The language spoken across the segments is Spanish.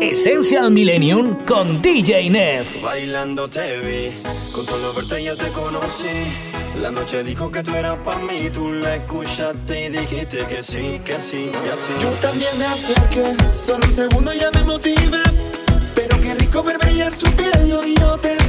Essential Millennium con DJ Neff. Bailando te vi, con solo verte ya te conocí. La noche dijo que tú eras para mí, tú la escuchaste y dijiste que sí, que sí, y así. Yo también me acerqué, solo un segundo ya me motivé. Pero qué rico verme ya su piel, yo te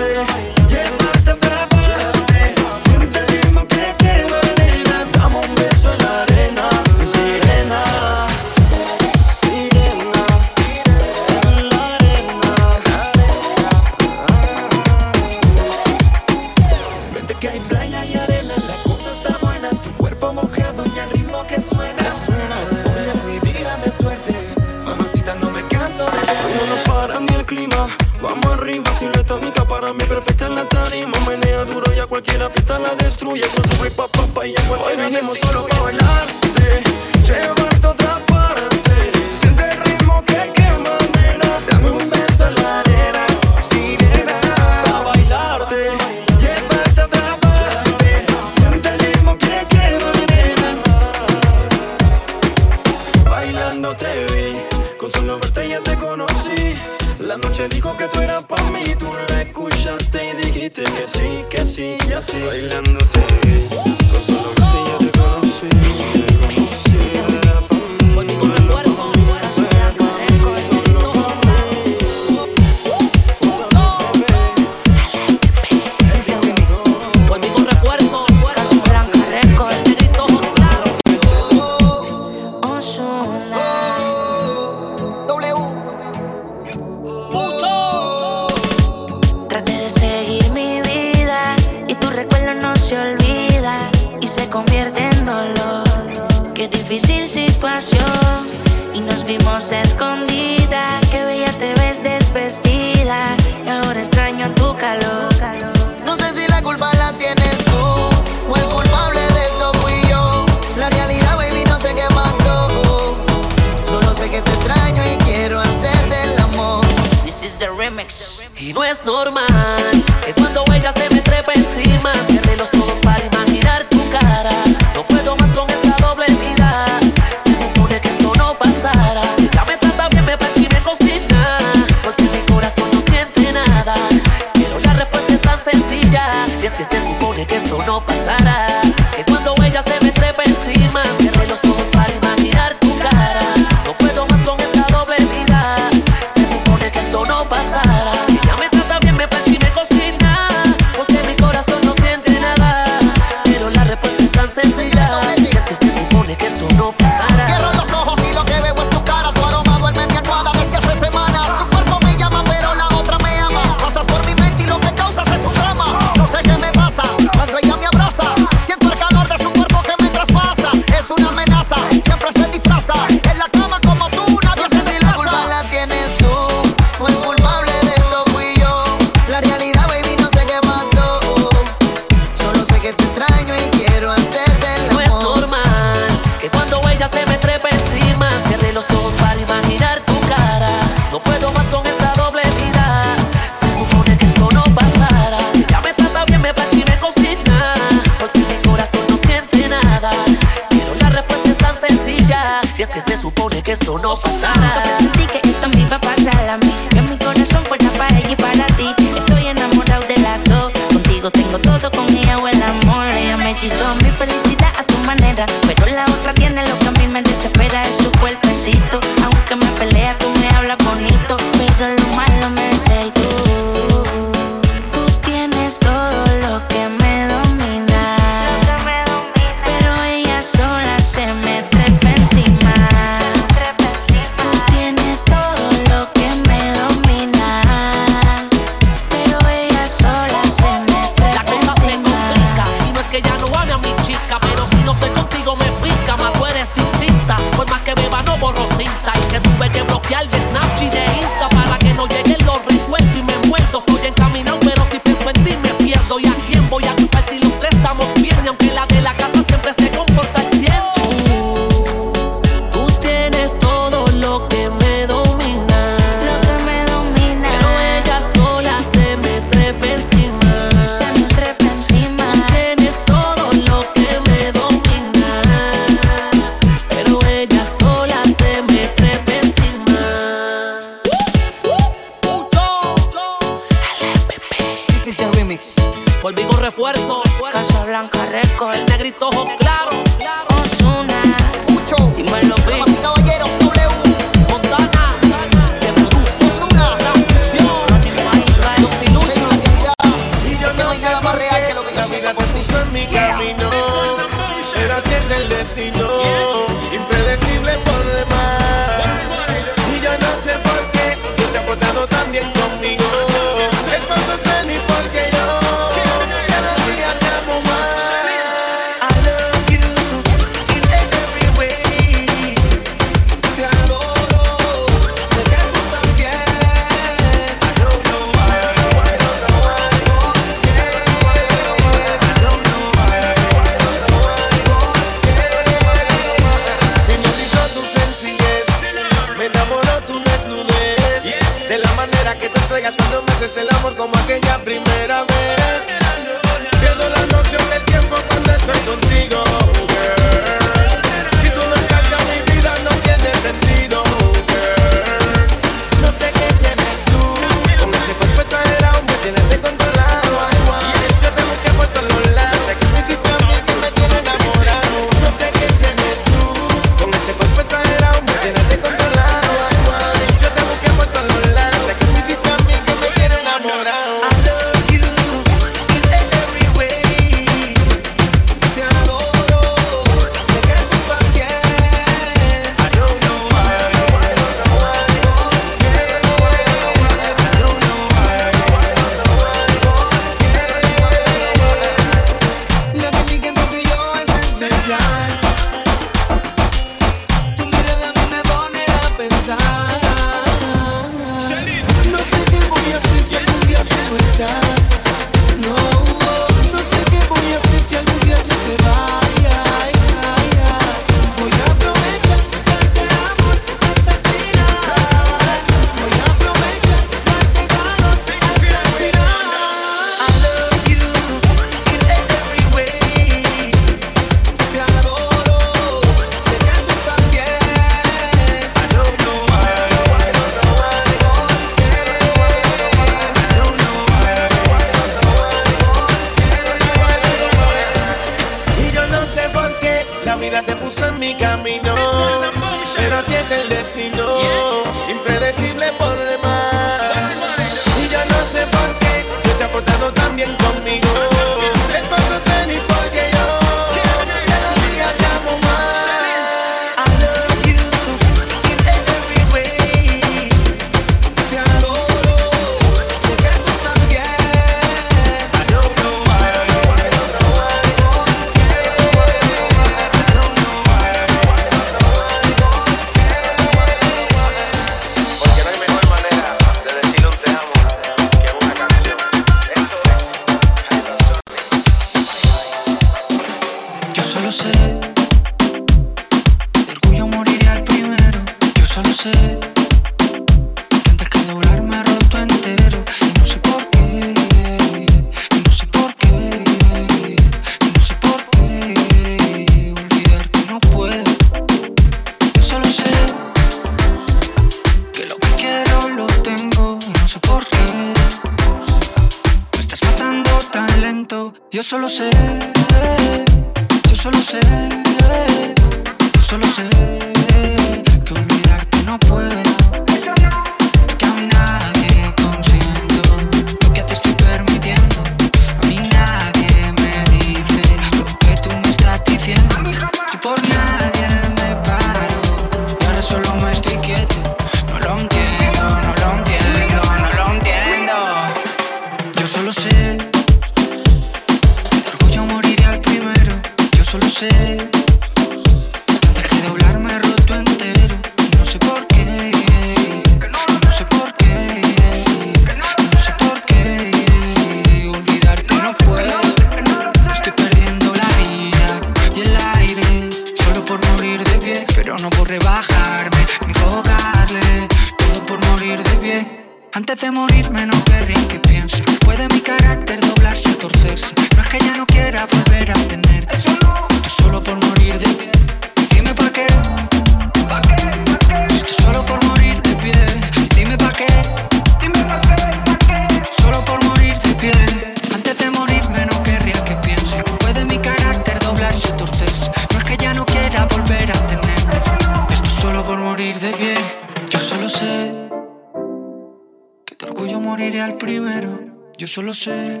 Yo solo sé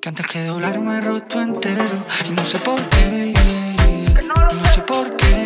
que antes que doblar me he roto entero. Y no sé por qué. No sé por qué.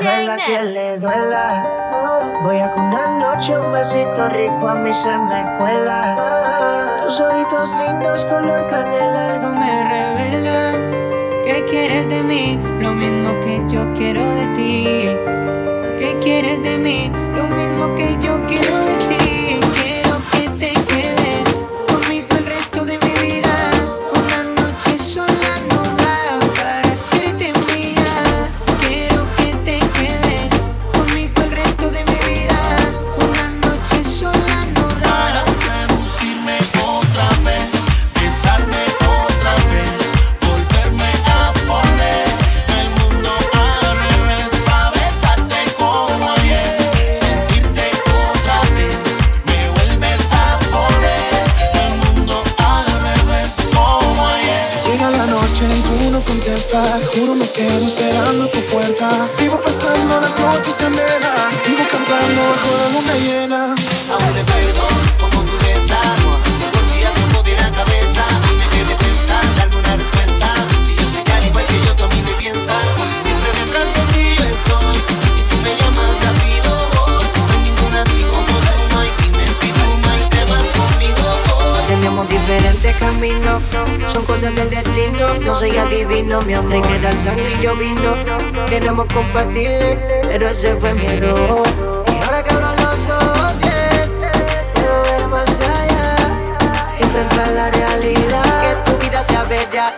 duela, que le duela. Voy a con una noche, un besito rico a mí se me cuela. Tus ojitos lindos, color canela, algo me revelan. ¿Qué quieres de mí? Lo mismo que yo quiero de ti. ¿Qué quieres de mí? Lo mismo que yo quiero vino. Queremos compartirle, pero ese fue mi error. Y ahora que abro los ojos bien, puedo ver más allá. Enfrentar la realidad, que tu vida sea bella.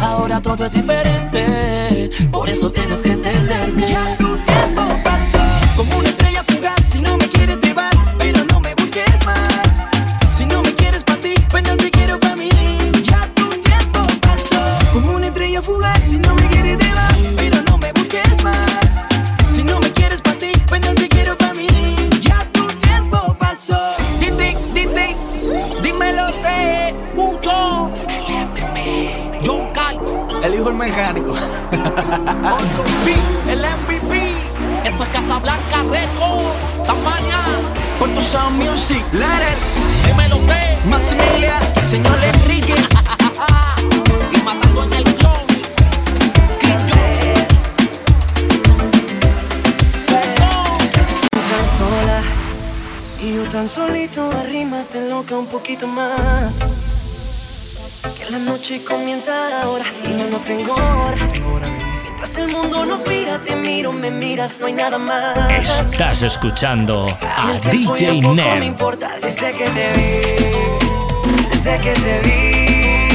Ahora todo es diferente, por eso tienes que entender que. que un poquito más. Que la noche comienza ahora y yo no tengo hora. Mientras el mundo nos mira, te miro, me miras, no hay nada más. Estás escuchando a DJ Nerd. No me importa desde que te vi, desde que te vi.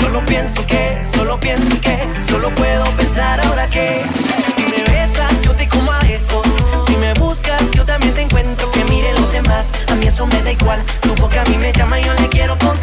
Solo pienso que, solo pienso que, solo puedo pensar ahora que si me besas yo te como a besos. eso me da igual. Tu boca a mí me llama y yo le quiero contar.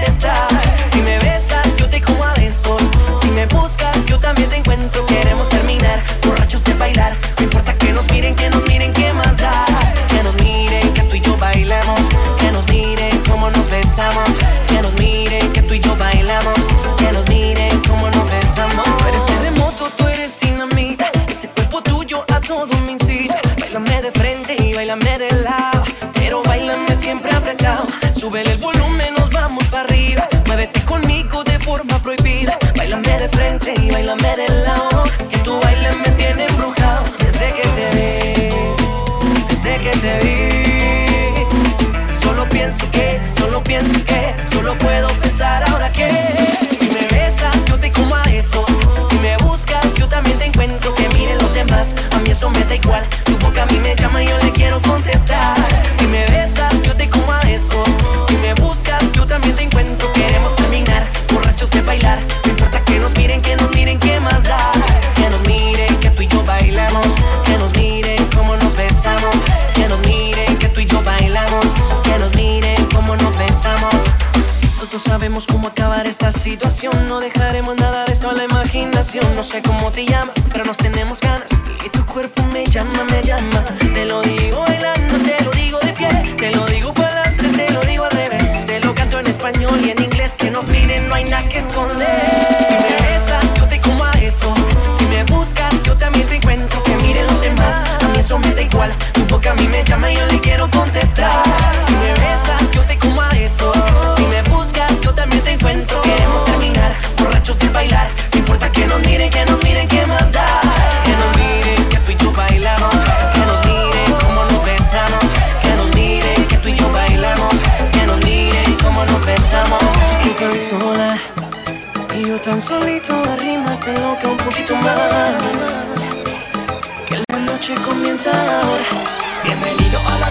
No dejaremos nada de esto a la imaginación. No sé cómo te llamas, pero nos tenemos ganas. Y tu cuerpo me llama, me llama. Te lo digo bailando, te lo digo de pie. Te lo digo para adelante, te lo digo al revés. Te lo canto en español y en inglés Que nos miren, no hay nada que te loca un poquito más. Que la noche comienza ahora. Bienvenido a la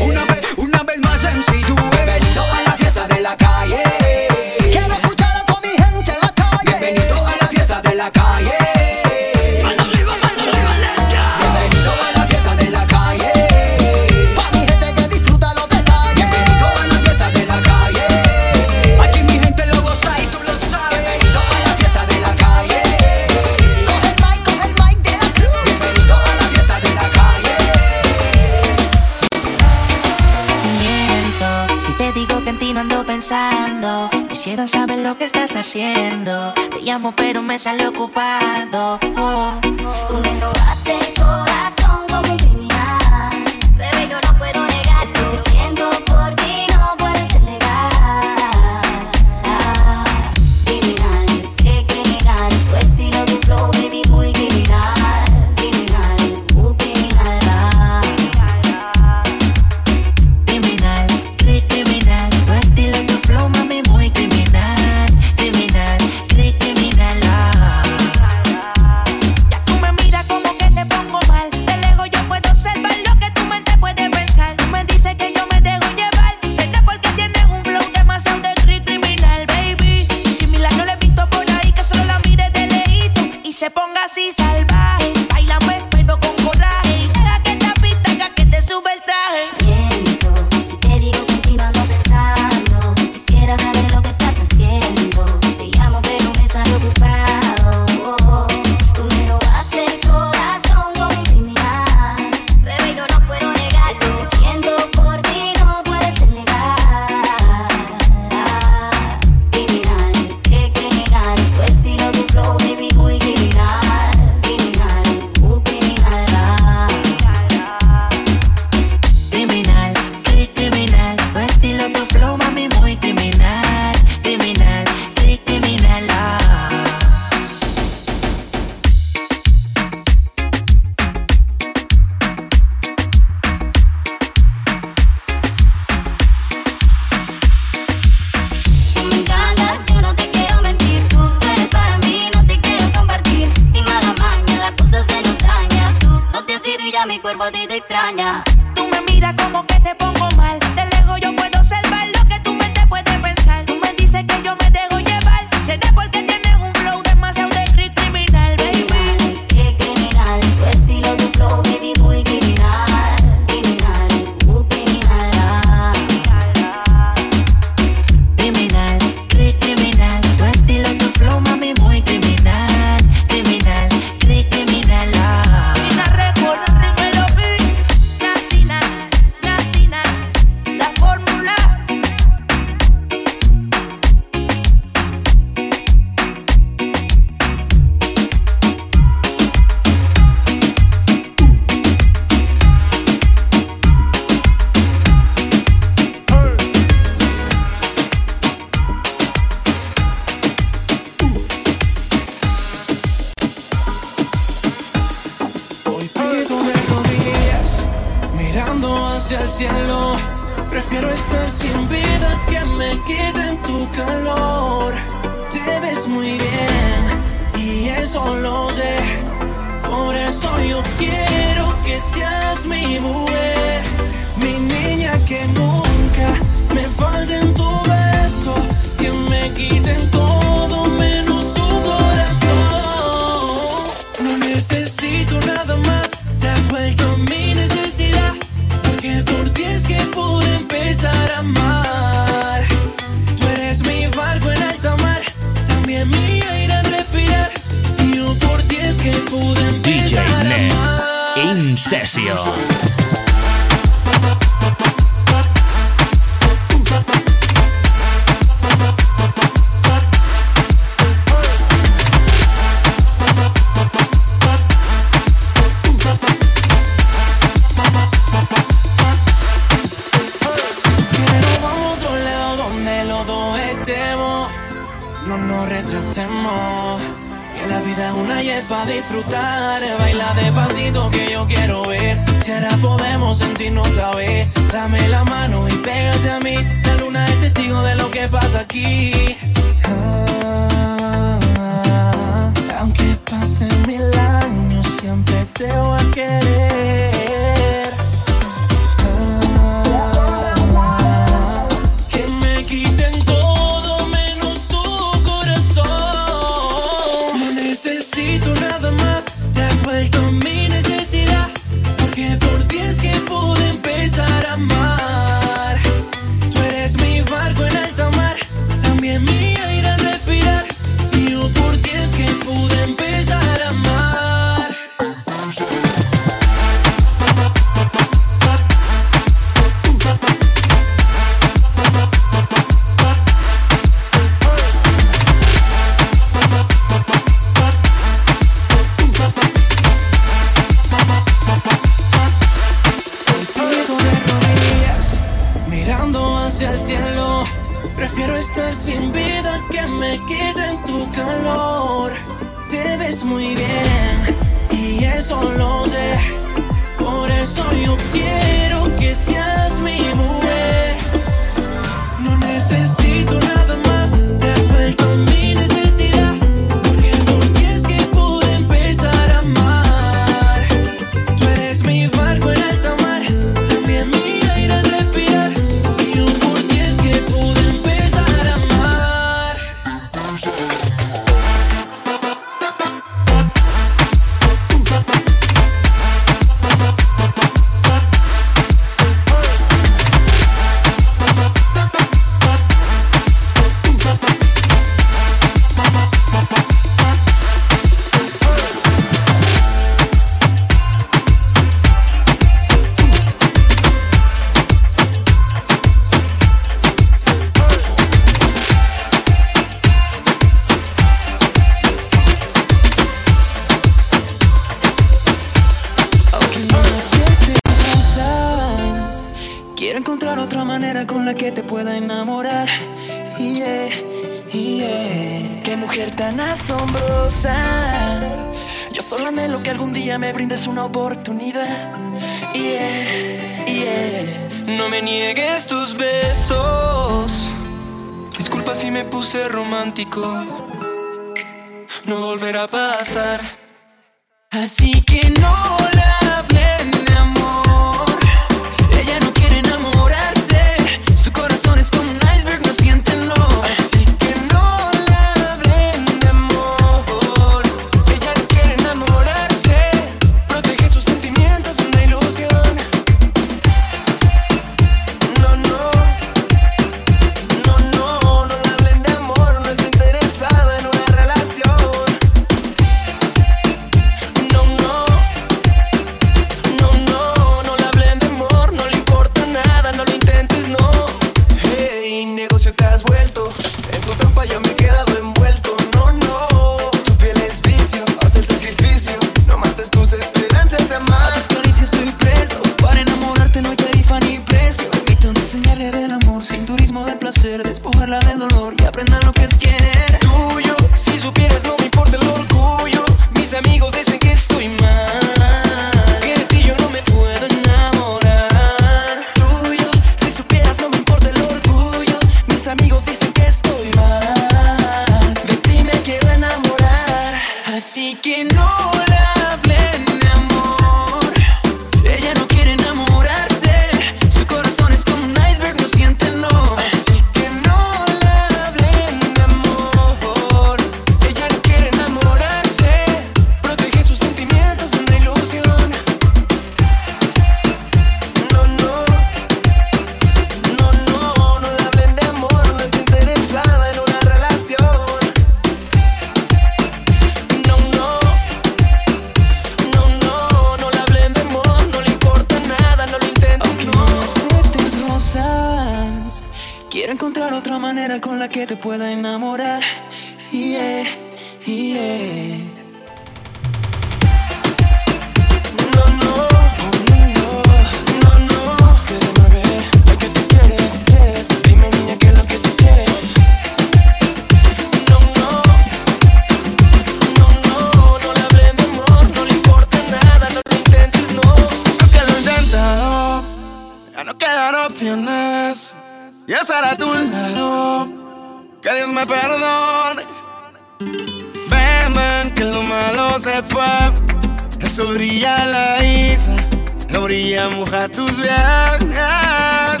moría, moja tus viajes.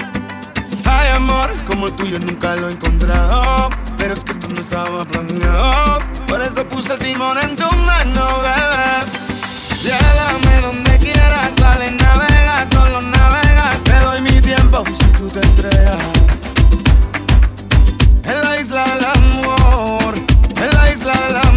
Hay amor como el tuyo, nunca lo he encontrado. Pero es que esto no estaba planeado. Por eso puse el timón en tu mano, bebé. Llévame donde quieras, sale, navega, solo navega. Te doy mi tiempo si tú te entregas. En la isla del amor, en la isla del amor.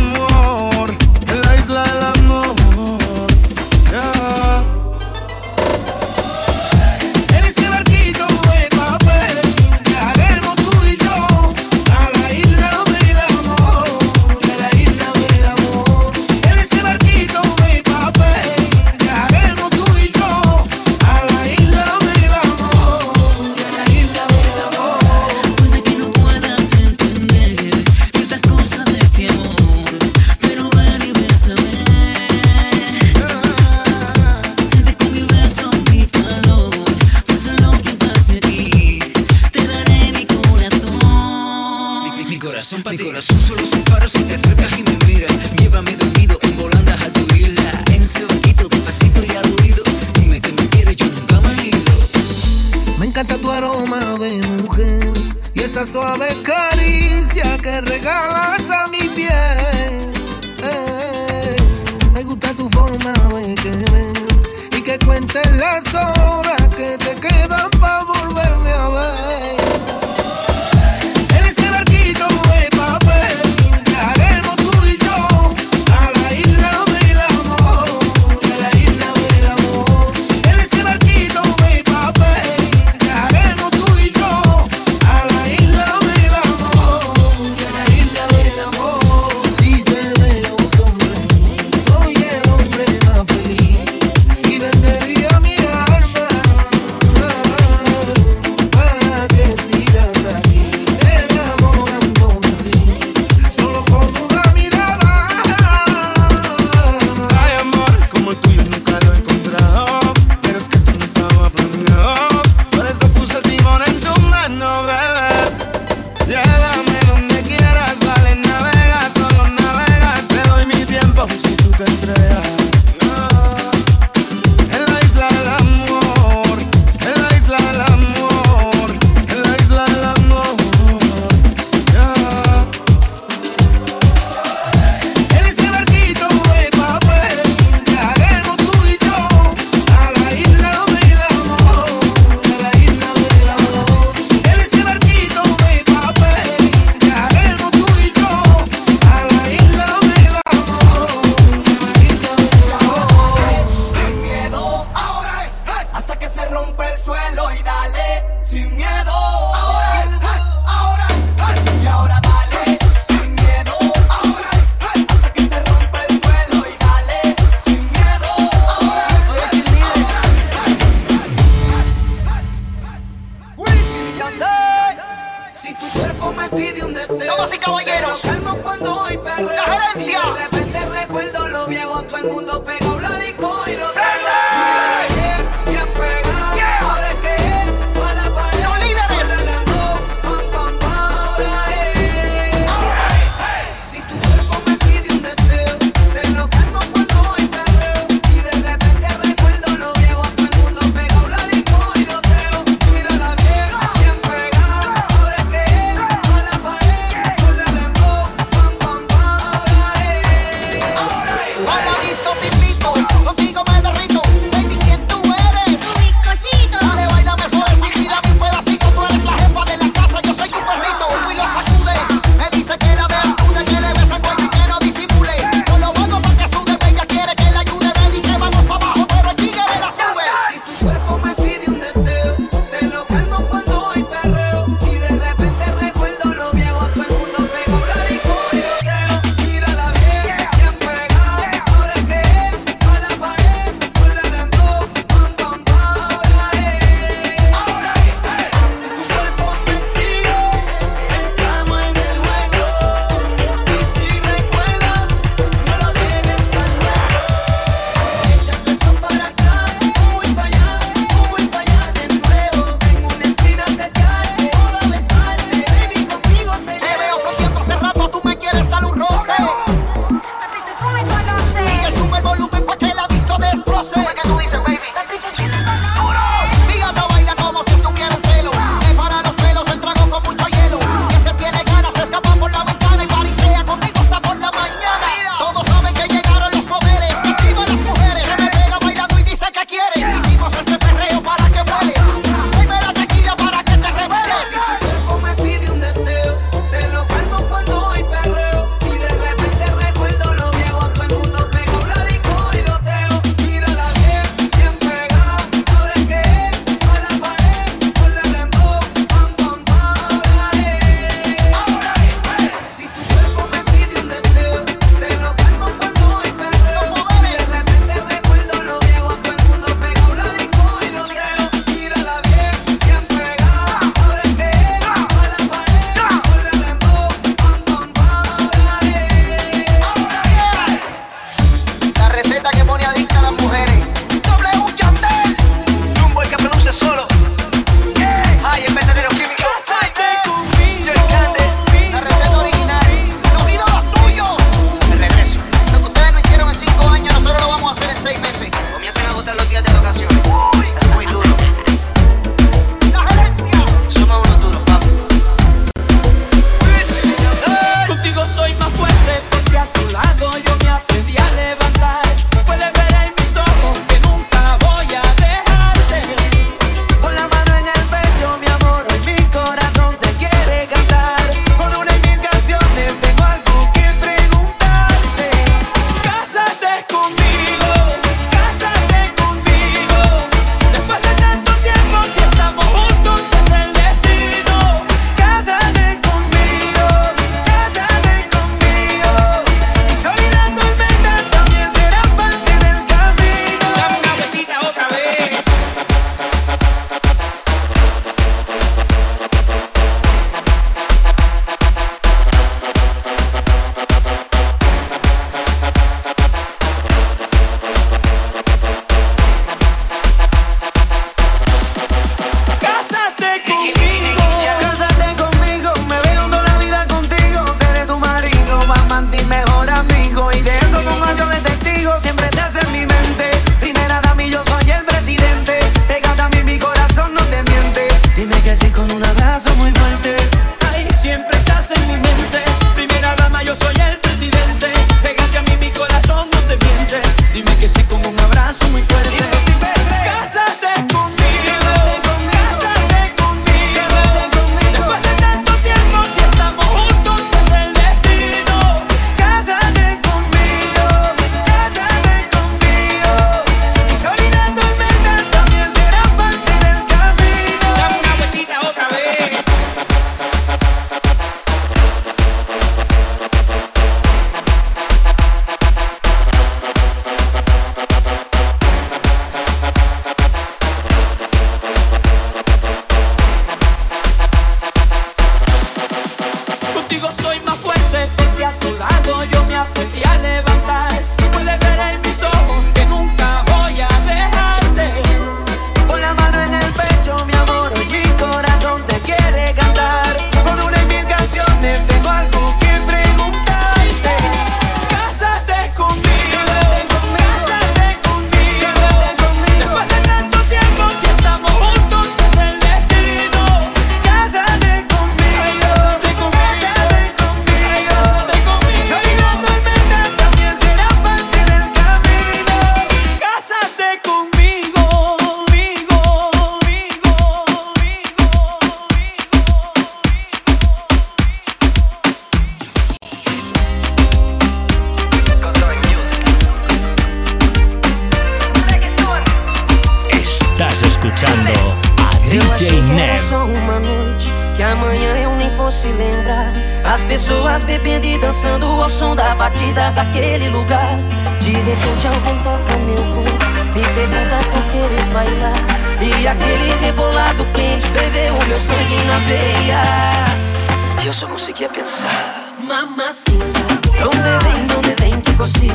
dançando ao som da batida daquele lugar. De repente alguém toca meu corpo, me pergunta por querer bailar. E aquele rebolado quente ferveu o meu sangue na veia. E eu só conseguia pensar. Mamacita, onde vem, onde vem que cosi?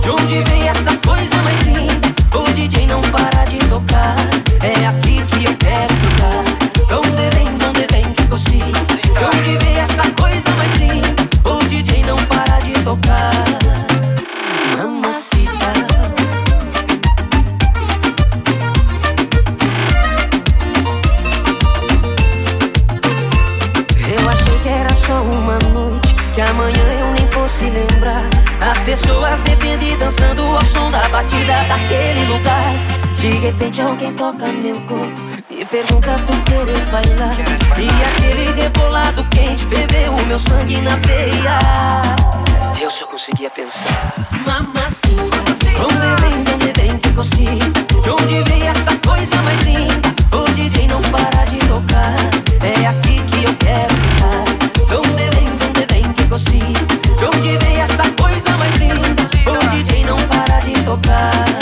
De onde vem essa coisa mais linda? O DJ não para de tocar, é aqui que eu quero ficar. tocar. Mamacita. Eu achei que era só uma noite, que amanhã eu nem fosse lembrar. As pessoas bebendo e dançando ao som da batida daquele lugar. De repente alguém toca meu corpo pergunta por que eu bailar. E aquele rebolado quente ferveu o meu sangue na veia. Eu só conseguia pensar. Mamacita, onde vem, onde vem que cosita? De onde vem essa coisa mais linda? O DJ não para de tocar. É aqui que eu quero ficar. Onde vem, onde vem que cosita? De onde vem essa coisa mais linda? O DJ não para de tocar.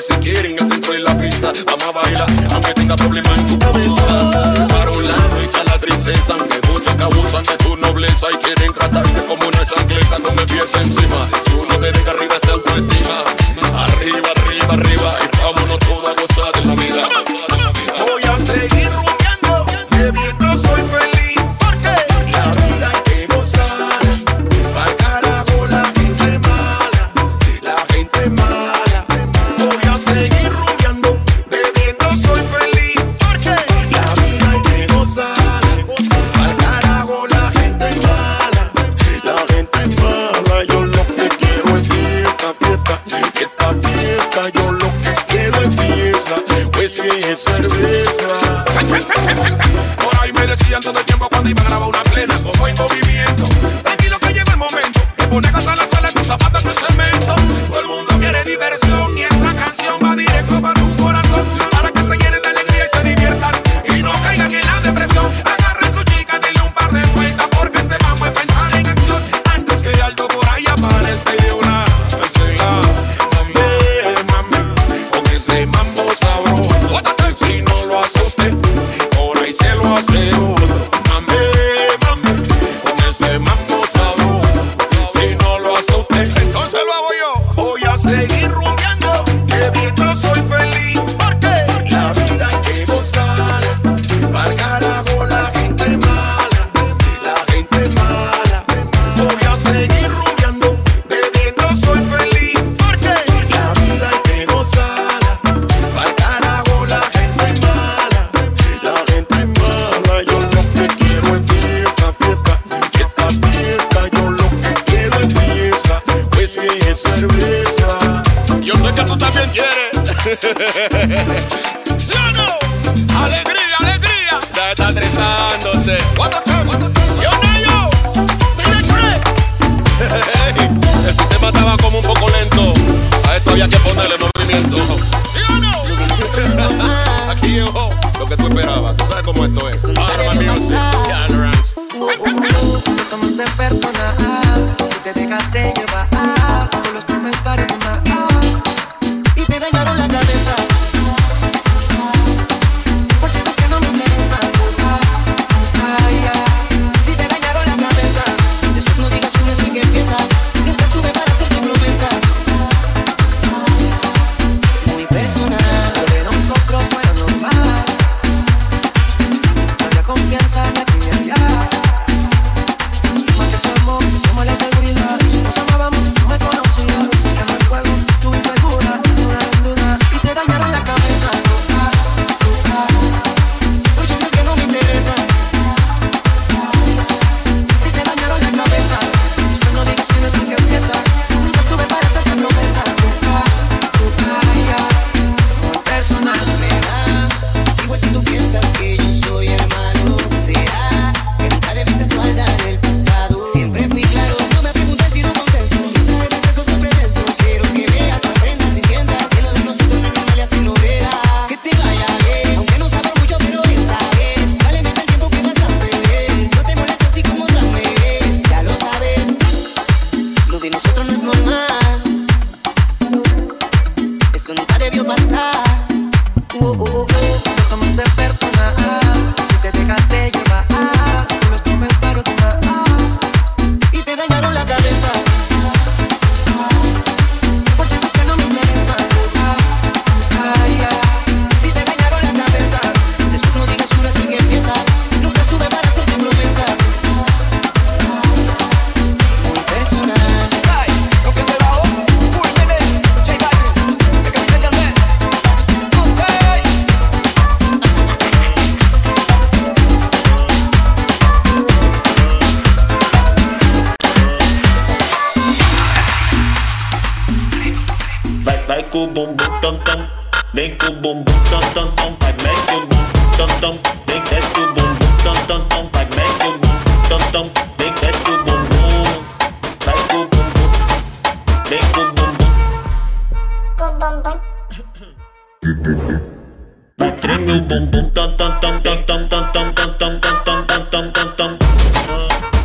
que se quieren en el centro de la pista. Vamos a bailar, aunque tenga problemas Boom boom dum dum. Vem boom o dum dum tam tam, vai mexe o dum tam tam. Vem desce boom bumbum, dum dum tam, vai mexe o bum, dum tam. Vem desce o boom vai com o boom vem com o boom boom. o boom Vai tremer o bumbum, tam tam dum dum dum dum dum dum dum dum dum dum dum dum.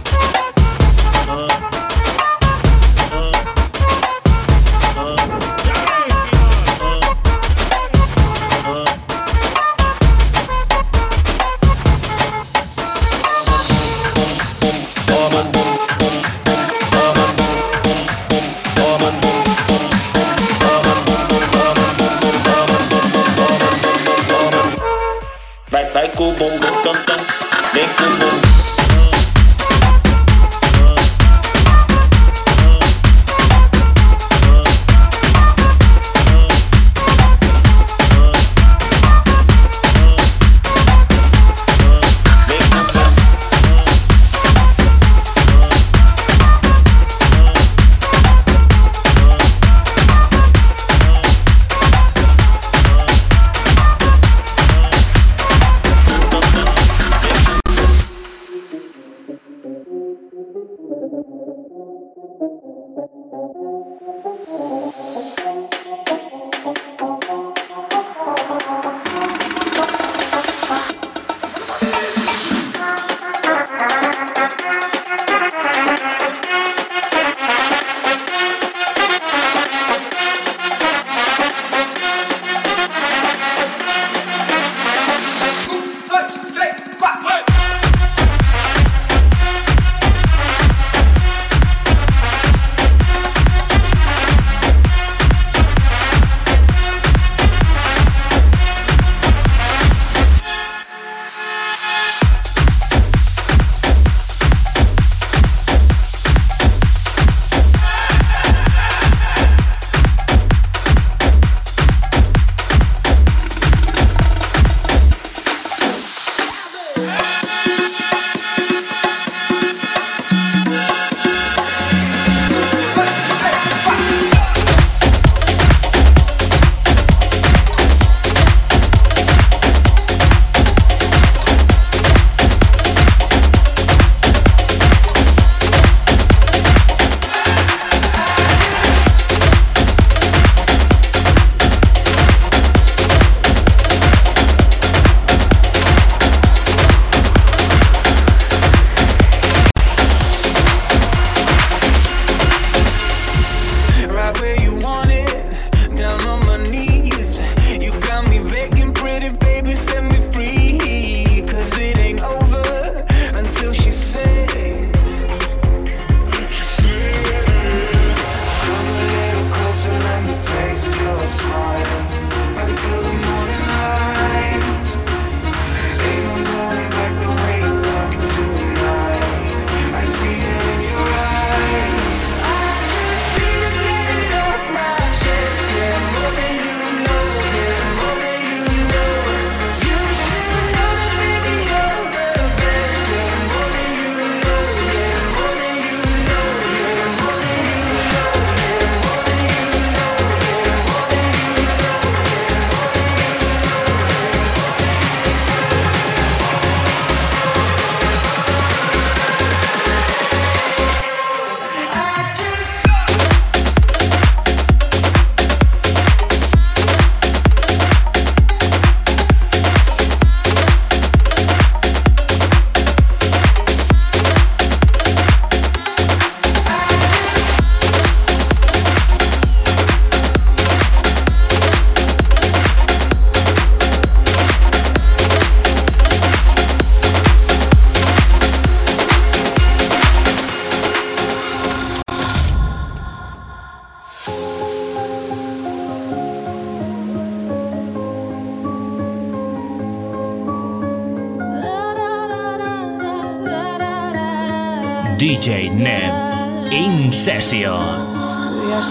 DJ Neb in session. We are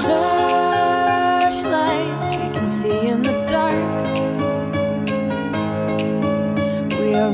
searchlights we can see in the dark. We are